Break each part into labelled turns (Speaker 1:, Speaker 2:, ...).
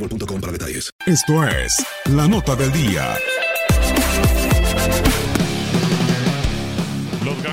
Speaker 1: boostmobile.com para detalles.
Speaker 2: Esto es la nota del día.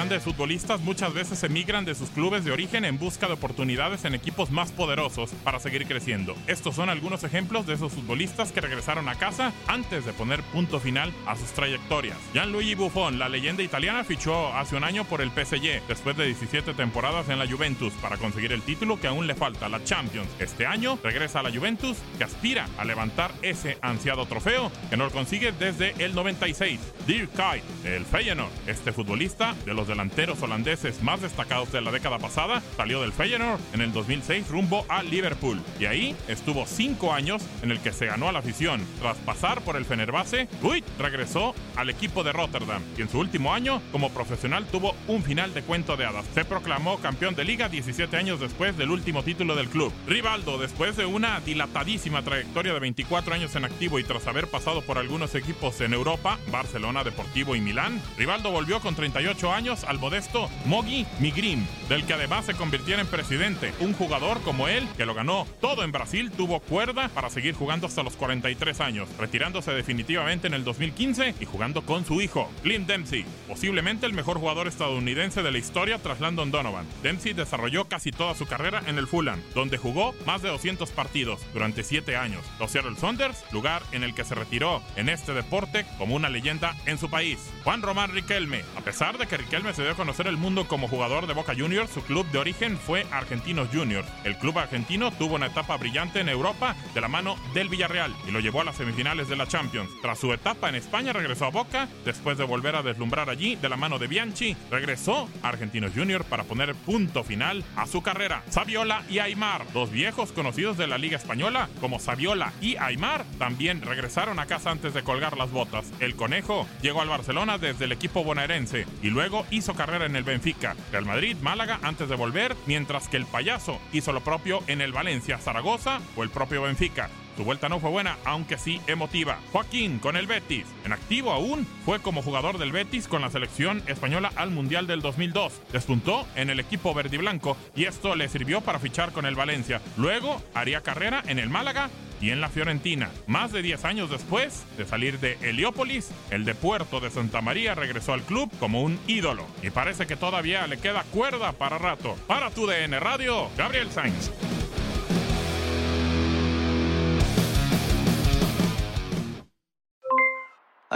Speaker 3: Grandes futbolistas muchas veces emigran de sus clubes de origen en busca de oportunidades en equipos más poderosos para seguir creciendo. Estos son algunos ejemplos de esos futbolistas que regresaron a casa antes de poner punto final a sus trayectorias. Gianluigi Buffon, la leyenda italiana, fichó hace un año por el PSG después de 17 temporadas en la Juventus para conseguir el título que aún le falta, la Champions. Este año regresa a la Juventus que aspira a levantar ese ansiado trofeo que no lo consigue desde el 96. Dirk Kuyt, el Feyenoord, este futbolista de los delanteros holandeses más destacados de la década pasada, salió del Feyenoord en el 2006 rumbo a Liverpool y ahí estuvo cinco años en el que se ganó a la afición. Tras pasar por el Fenerbahce, Kuyt regresó al equipo de Rotterdam y en su último año como profesional tuvo un final de cuento de hadas. Se proclamó campeón de liga 17 años después del último título del club. Rivaldo, después de una dilatadísima trayectoria de 24 años en activo y tras haber pasado por algunos equipos en Europa, Barcelona, Deportivo y Milán, Rivaldo volvió con 38 años al modesto Mogi Migrim, del que además se convirtiera en presidente. Un jugador como él, que lo ganó todo en Brasil, tuvo cuerda para seguir jugando hasta los 43 años, retirándose definitivamente en el 2015 y jugando con su hijo, Clint Dempsey, posiblemente el mejor jugador estadounidense de la historia tras Landon Donovan. Dempsey desarrolló casi toda su carrera en el Fulham, donde jugó más de 200 partidos durante 7 años. Los Seattle Saunders, lugar en el que se retiró en este deporte como una leyenda en su país. Juan Román Riquelme, a pesar de que Riquelme se dio a conocer el mundo como jugador de Boca Juniors, su club de origen fue Argentinos Juniors. El club argentino tuvo una etapa brillante en Europa de la mano del Villarreal y lo llevó a las semifinales de la Champions. Tras su etapa en España regresó a Boca, después de volver a deslumbrar allí de la mano de Bianchi, regresó a Argentinos Juniors para poner punto final a su carrera. Saviola y Aymar, dos viejos conocidos de la Liga Española como Saviola y Aymar, también regresaron a casa antes de colgar las botas. El conejo llegó al Barcelona desde el equipo bonaerense y luego hizo carrera en el Benfica, Real Madrid, Málaga antes de volver, mientras que el payaso hizo lo propio en el Valencia, Zaragoza o el propio Benfica. Su vuelta no fue buena, aunque sí emotiva. Joaquín con el Betis. En activo aún, fue como jugador del Betis con la selección española al Mundial del 2002. Despuntó en el equipo verde y blanco y esto le sirvió para fichar con el Valencia. Luego haría carrera en el Málaga y en la Fiorentina. Más de 10 años después de salir de Heliópolis, el de Puerto de Santa María regresó al club como un ídolo. Y parece que todavía le queda cuerda para rato. Para tu DN Radio, Gabriel Sainz.